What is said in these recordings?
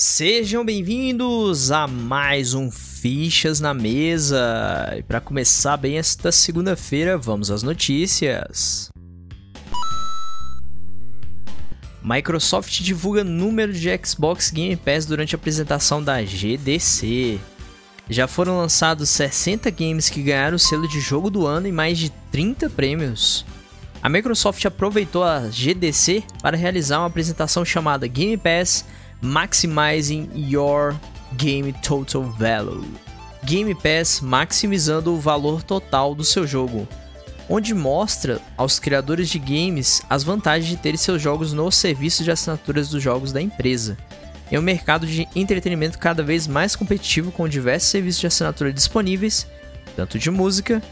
Sejam bem-vindos a mais um Fichas na Mesa. E para começar bem esta segunda-feira, vamos às notícias. Microsoft divulga número de Xbox Game Pass durante a apresentação da GDC. Já foram lançados 60 games que ganharam o selo de jogo do ano e mais de 30 prêmios. A Microsoft aproveitou a GDC para realizar uma apresentação chamada Game Pass Maximizing Your Game Total Value. Game Pass maximizando o valor total do seu jogo, onde mostra aos criadores de games as vantagens de ter seus jogos no serviço de assinaturas dos jogos da empresa. Em um mercado de entretenimento cada vez mais competitivo com diversos serviços de assinatura disponíveis, tanto de música,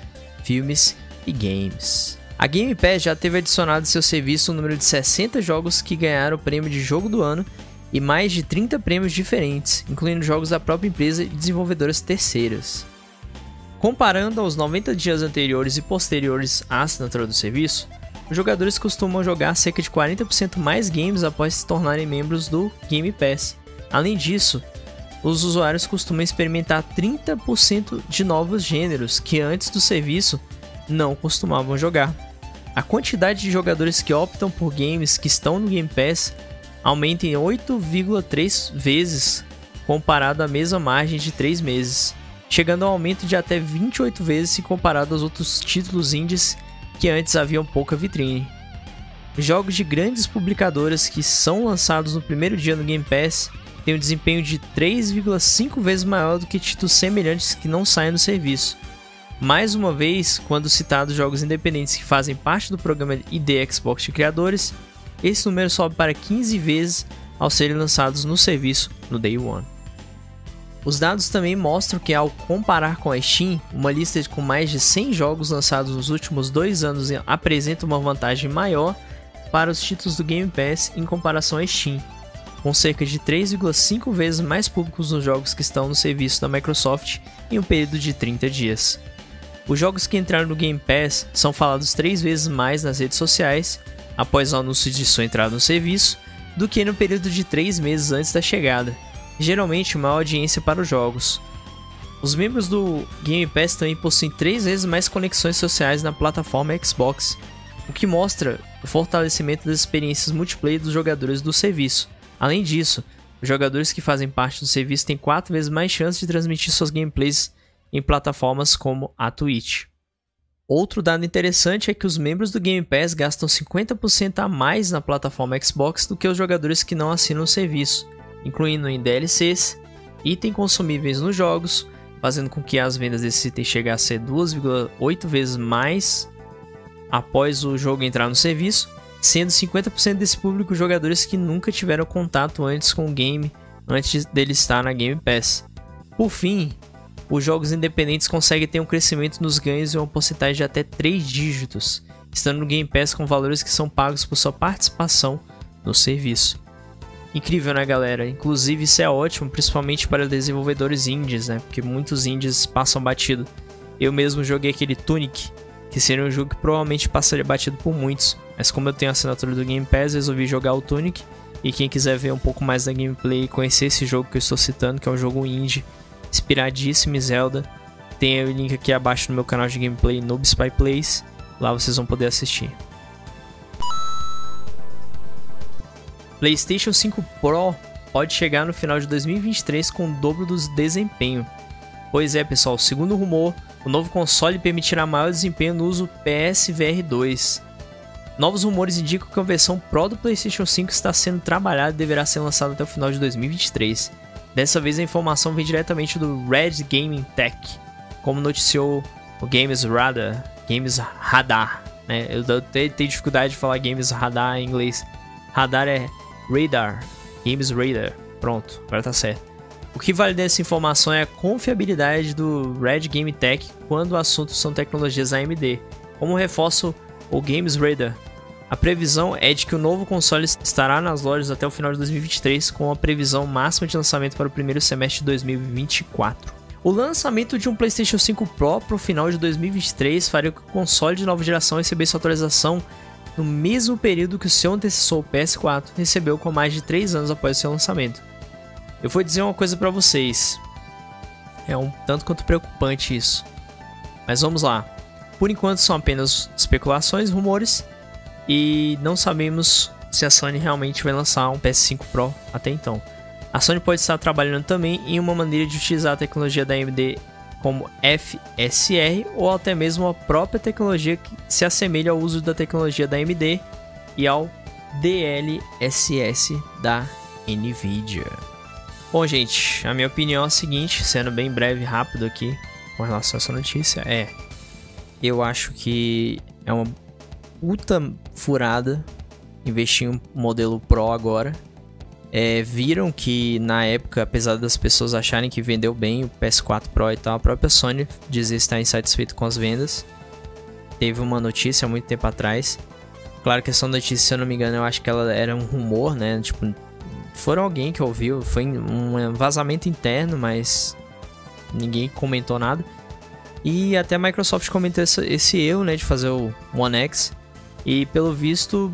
filmes e games. A Game Pass já teve adicionado em seu serviço um número de 60 jogos que ganharam o prêmio de jogo do ano e mais de 30 prêmios diferentes, incluindo jogos da própria empresa e desenvolvedoras terceiras. Comparando aos 90 dias anteriores e posteriores à assinatura do serviço, os jogadores costumam jogar cerca de 40% mais games após se tornarem membros do Game Pass. Além disso, os usuários costumam experimentar 30% de novos gêneros que antes do serviço não costumavam jogar. A quantidade de jogadores que optam por games que estão no Game Pass aumenta em 8,3 vezes comparado à mesma margem de 3 meses, chegando a um aumento de até 28 vezes se comparado aos outros títulos indies que antes haviam pouca vitrine. Jogos de grandes publicadoras que são lançados no primeiro dia no Game Pass têm um desempenho de 3,5 vezes maior do que títulos semelhantes que não saem no serviço. Mais uma vez, quando citados jogos independentes que fazem parte do programa ID Xbox de criadores, esse número sobe para 15 vezes ao serem lançados no serviço no Day One. Os dados também mostram que, ao comparar com a Steam, uma lista com mais de 100 jogos lançados nos últimos dois anos apresenta uma vantagem maior para os títulos do Game Pass em comparação à Steam, com cerca de 3,5 vezes mais públicos nos jogos que estão no serviço da Microsoft em um período de 30 dias. Os jogos que entraram no Game Pass são falados três vezes mais nas redes sociais após o anúncio de sua entrada no serviço do que no período de 3 meses antes da chegada, geralmente maior audiência para os jogos. Os membros do Game Pass também possuem 3 vezes mais conexões sociais na plataforma Xbox, o que mostra o fortalecimento das experiências multiplayer dos jogadores do serviço. Além disso, os jogadores que fazem parte do serviço têm 4 vezes mais chances de transmitir suas gameplays em plataformas como a Twitch. Outro dado interessante é que os membros do Game Pass gastam 50% a mais na plataforma Xbox do que os jogadores que não assinam o serviço, incluindo em DLCs, itens consumíveis nos jogos, fazendo com que as vendas desse item cheguem a ser 2,8 vezes mais após o jogo entrar no serviço, sendo 50% desse público jogadores que nunca tiveram contato antes com o game antes dele estar na Game Pass. Por fim, os jogos independentes conseguem ter um crescimento nos ganhos em uma porcentagem de até 3 dígitos, estando no Game Pass com valores que são pagos por sua participação no serviço. Incrível, né, galera? Inclusive, isso é ótimo, principalmente para desenvolvedores indies, né? Porque muitos indies passam batido. Eu mesmo joguei aquele Tunic, que seria um jogo que provavelmente passaria batido por muitos, mas como eu tenho a assinatura do Game Pass, resolvi jogar o Tunic. E quem quiser ver um pouco mais da gameplay e conhecer esse jogo que eu estou citando, que é um jogo indie inspiradíssimo em Zelda. Tem o link aqui abaixo no meu canal de gameplay Noob Spy Plays. Lá vocês vão poder assistir. PlayStation 5 Pro pode chegar no final de 2023 com o dobro do desempenho. Pois é, pessoal, segundo o rumor, o novo console permitirá maior desempenho no uso PSVR 2. Novos rumores indicam que a versão Pro do PlayStation 5 está sendo trabalhada e deverá ser lançada até o final de 2023. Dessa vez a informação vem diretamente do Red Gaming Tech, como noticiou o Games Radar, Games Radar, né? Eu tenho, dificuldade de falar Games Radar em inglês. Radar é Radar, Games Radar. Pronto, agora tá certo. O que vale dessa informação é a confiabilidade do Red Game Tech quando o assunto são tecnologias AMD. Como reforço o Games Radar, a previsão é de que o novo console estará nas lojas até o final de 2023, com a previsão máxima de lançamento para o primeiro semestre de 2024. O lançamento de um PlayStation 5 Pro para o final de 2023 faria com que o console de nova geração recebesse atualização no mesmo período que o seu antecessor, o PS4, recebeu com mais de 3 anos após seu lançamento. Eu vou dizer uma coisa para vocês. É um tanto quanto preocupante isso. Mas vamos lá. Por enquanto são apenas especulações, rumores e não sabemos se a Sony realmente vai lançar um PS5 Pro até então. A Sony pode estar trabalhando também em uma maneira de utilizar a tecnologia da AMD como FSR ou até mesmo a própria tecnologia que se assemelha ao uso da tecnologia da AMD e ao DLSS da Nvidia. Bom, gente, a minha opinião é a seguinte, sendo bem breve e rápido aqui com relação a essa notícia, é eu acho que é uma puta furada investir em um modelo Pro agora. É, viram que na época, apesar das pessoas acharem que vendeu bem o PS4 Pro e tal, a própria Sony dizia estar insatisfeita com as vendas. Teve uma notícia há muito tempo atrás. Claro que essa notícia, se eu não me engano, eu acho que ela era um rumor, né? Tipo, foram alguém que ouviu, foi um vazamento interno, mas ninguém comentou nada. E até a Microsoft comentou esse, esse erro, né, de fazer o One X. E pelo visto,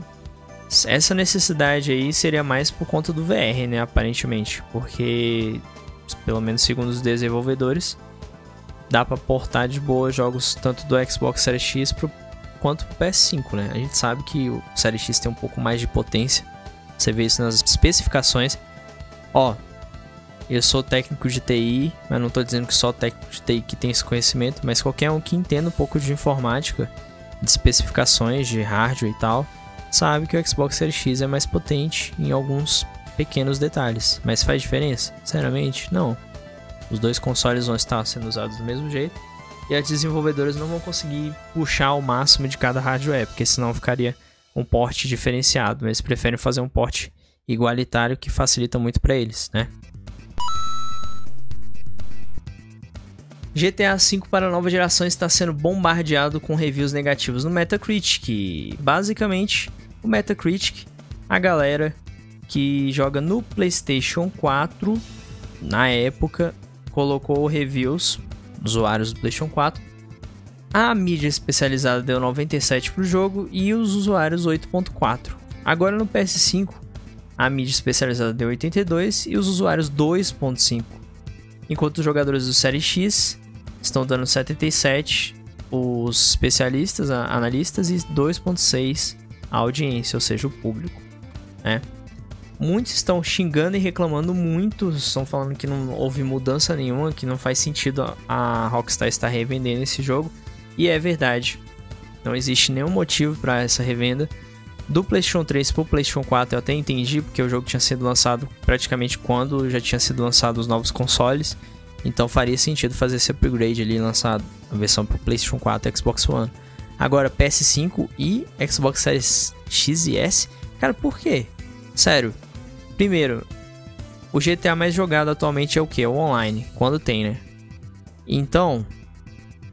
essa necessidade aí seria mais por conta do VR, né, aparentemente, porque pelo menos segundo os desenvolvedores, dá para portar de boa jogos tanto do Xbox Series X pro, quanto pro PS5, né? A gente sabe que o Series X tem um pouco mais de potência. Você vê isso nas especificações. Ó, eu sou técnico de TI, mas não estou dizendo que só técnico de TI que tem esse conhecimento, mas qualquer um que entenda um pouco de informática, de especificações de hardware e tal, sabe que o Xbox Series X é mais potente em alguns pequenos detalhes. Mas faz diferença? Sinceramente, não. Os dois consoles vão estar sendo usados do mesmo jeito e as desenvolvedoras não vão conseguir puxar o máximo de cada hardware, porque senão ficaria um porte diferenciado. Eles preferem fazer um porte igualitário que facilita muito para eles, né? GTA V para a nova geração está sendo bombardeado com reviews negativos no Metacritic. Basicamente, o Metacritic, a galera que joga no PlayStation 4, na época, colocou reviews, usuários do PlayStation 4. A mídia especializada deu 97 para o jogo e os usuários 8.4. Agora no PS5, a mídia especializada deu 82 e os usuários 2.5. Enquanto os jogadores do Série X estão dando 77 os especialistas, analistas e 2.6 a audiência, ou seja, o público, né? Muitos estão xingando e reclamando muito, estão falando que não houve mudança nenhuma, que não faz sentido a Rockstar estar revendendo esse jogo, e é verdade. Não existe nenhum motivo para essa revenda. Do PlayStation 3 para o PlayStation 4 eu até entendi, porque o jogo tinha sido lançado praticamente quando já tinha sido lançado os novos consoles. Então faria sentido fazer esse upgrade ali lançado a versão para PlayStation 4 e Xbox One. Agora PS5 e Xbox Series X e S, cara, por quê? Sério. Primeiro, o GTA mais jogado atualmente é o que? O online, quando tem, né? Então,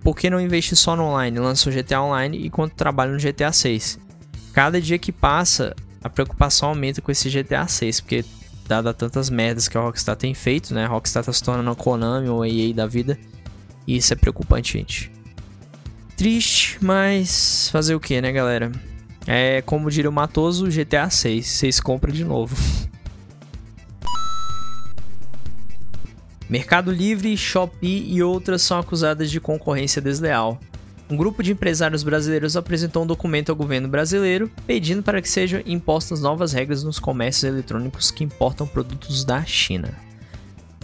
por que não investir só no online? Lança o GTA Online enquanto trabalha no GTA 6. Cada dia que passa, a preocupação aumenta com esse GTA 6, porque dada tantas merdas que a Rockstar tem feito, né? A Rockstar tá se tornando a Konami ou a EA da vida. E isso é preocupante, gente. Triste, mas fazer o que, né, galera? É como diria o Matoso, GTA 6. Vocês compram de novo. Mercado Livre, Shopee e outras são acusadas de concorrência desleal um grupo de empresários brasileiros apresentou um documento ao governo brasileiro pedindo para que sejam impostas novas regras nos comércios eletrônicos que importam produtos da China.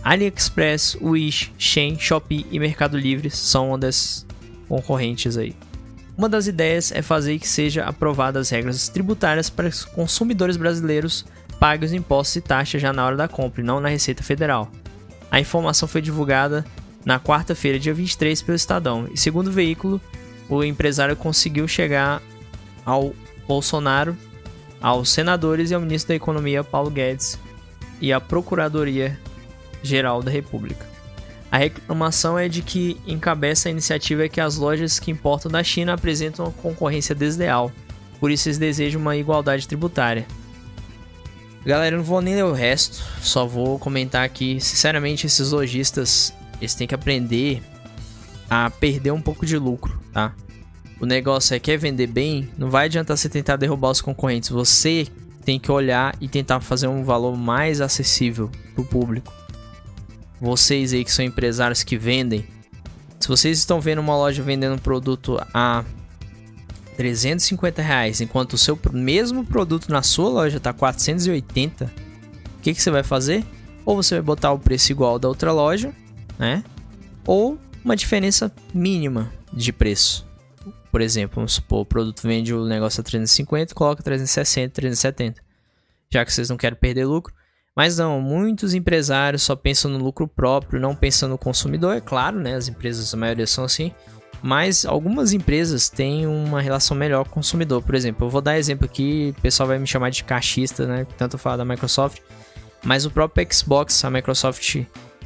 AliExpress, Wish, Shein, Shopee e Mercado Livre são uma das concorrentes aí. Uma das ideias é fazer que sejam aprovadas regras tributárias para que os consumidores brasileiros paguem os impostos e taxas já na hora da compra e não na Receita Federal. A informação foi divulgada na quarta-feira, dia 23, pelo Estadão. E segundo o veículo, o empresário conseguiu chegar ao Bolsonaro, aos senadores e ao ministro da Economia, Paulo Guedes, e à Procuradoria Geral da República. A reclamação é de que encabeça a iniciativa é que as lojas que importam da China apresentam uma concorrência desleal, por isso eles desejam uma igualdade tributária. Galera, eu não vou nem ler o resto, só vou comentar aqui. Sinceramente, esses lojistas eles têm que aprender a perder um pouco de lucro, tá? O negócio é quer vender bem, não vai adiantar você tentar derrubar os concorrentes. Você tem que olhar e tentar fazer um valor mais acessível para o público. Vocês aí que são empresários que vendem, se vocês estão vendo uma loja vendendo um produto a 350 reais, enquanto o seu mesmo produto na sua loja está 480, o que, que você vai fazer? Ou você vai botar o preço igual da outra loja, né? Ou uma diferença mínima de preço. Por exemplo, vamos supor, o produto vende o negócio a 350, coloca 360, 370. Já que vocês não querem perder lucro. Mas não, muitos empresários só pensam no lucro próprio, não pensam no consumidor, é claro, né? As empresas, a maioria são assim. Mas algumas empresas têm uma relação melhor com o consumidor. Por exemplo, eu vou dar exemplo aqui, o pessoal vai me chamar de cachista, né? Tanto falar da Microsoft. Mas o próprio Xbox, a Microsoft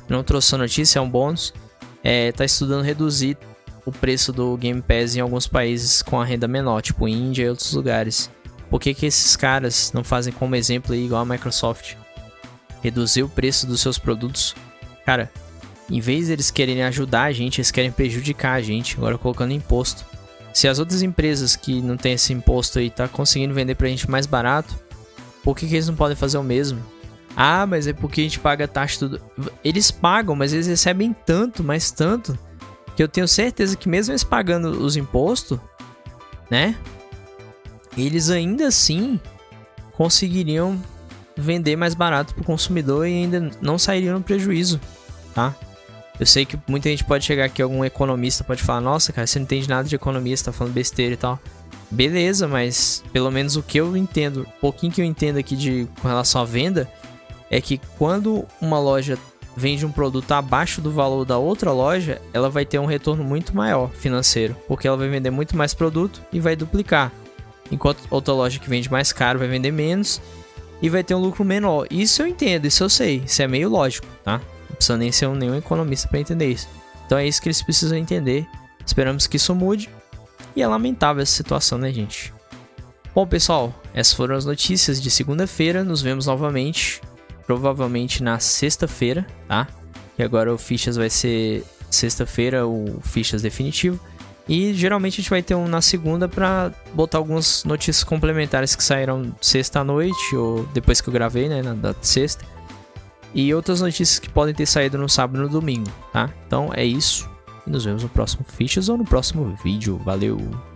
não trouxe a notícia, é um bônus. É, tá estudando reduzir o preço do Game Pass em alguns países com a renda menor, tipo Índia e outros lugares. Por que, que esses caras não fazem como exemplo aí, igual a Microsoft? Reduzir o preço dos seus produtos. Cara, em vez deles quererem ajudar a gente, eles querem prejudicar a gente, agora colocando imposto. Se as outras empresas que não têm esse imposto aí tá conseguindo vender pra gente mais barato, por que, que eles não podem fazer o mesmo? Ah, mas é porque a gente paga taxa tudo. Eles pagam, mas eles recebem tanto, mas tanto, que eu tenho certeza que mesmo eles pagando os impostos, né? Eles ainda assim conseguiriam vender mais barato para o consumidor e ainda não sairiam no prejuízo, tá? Eu sei que muita gente pode chegar aqui, algum economista pode falar: Nossa, cara, você não entende nada de economia, você tá falando besteira e tal. Beleza, mas pelo menos o que eu entendo, o pouquinho que eu entendo aqui de, com relação à venda, é que quando uma loja vende um produto abaixo do valor da outra loja, ela vai ter um retorno muito maior financeiro, porque ela vai vender muito mais produto e vai duplicar. Enquanto outra loja que vende mais caro vai vender menos e vai ter um lucro menor. Isso eu entendo, isso eu sei, isso é meio lógico, tá? Não precisa nem ser nenhum economista para entender isso. Então é isso que eles precisam entender. Esperamos que isso mude. E é lamentável essa situação, né, gente? Bom, pessoal, essas foram as notícias de segunda-feira. Nos vemos novamente provavelmente na sexta-feira, tá? E agora o Fichas vai ser sexta-feira, o Fichas definitivo. E geralmente a gente vai ter um na segunda para botar algumas notícias complementares que saíram sexta à noite, ou depois que eu gravei, né, na da sexta. E outras notícias que podem ter saído no sábado e no domingo, tá? Então é isso. E nos vemos no próximo Fichas ou no próximo vídeo. Valeu!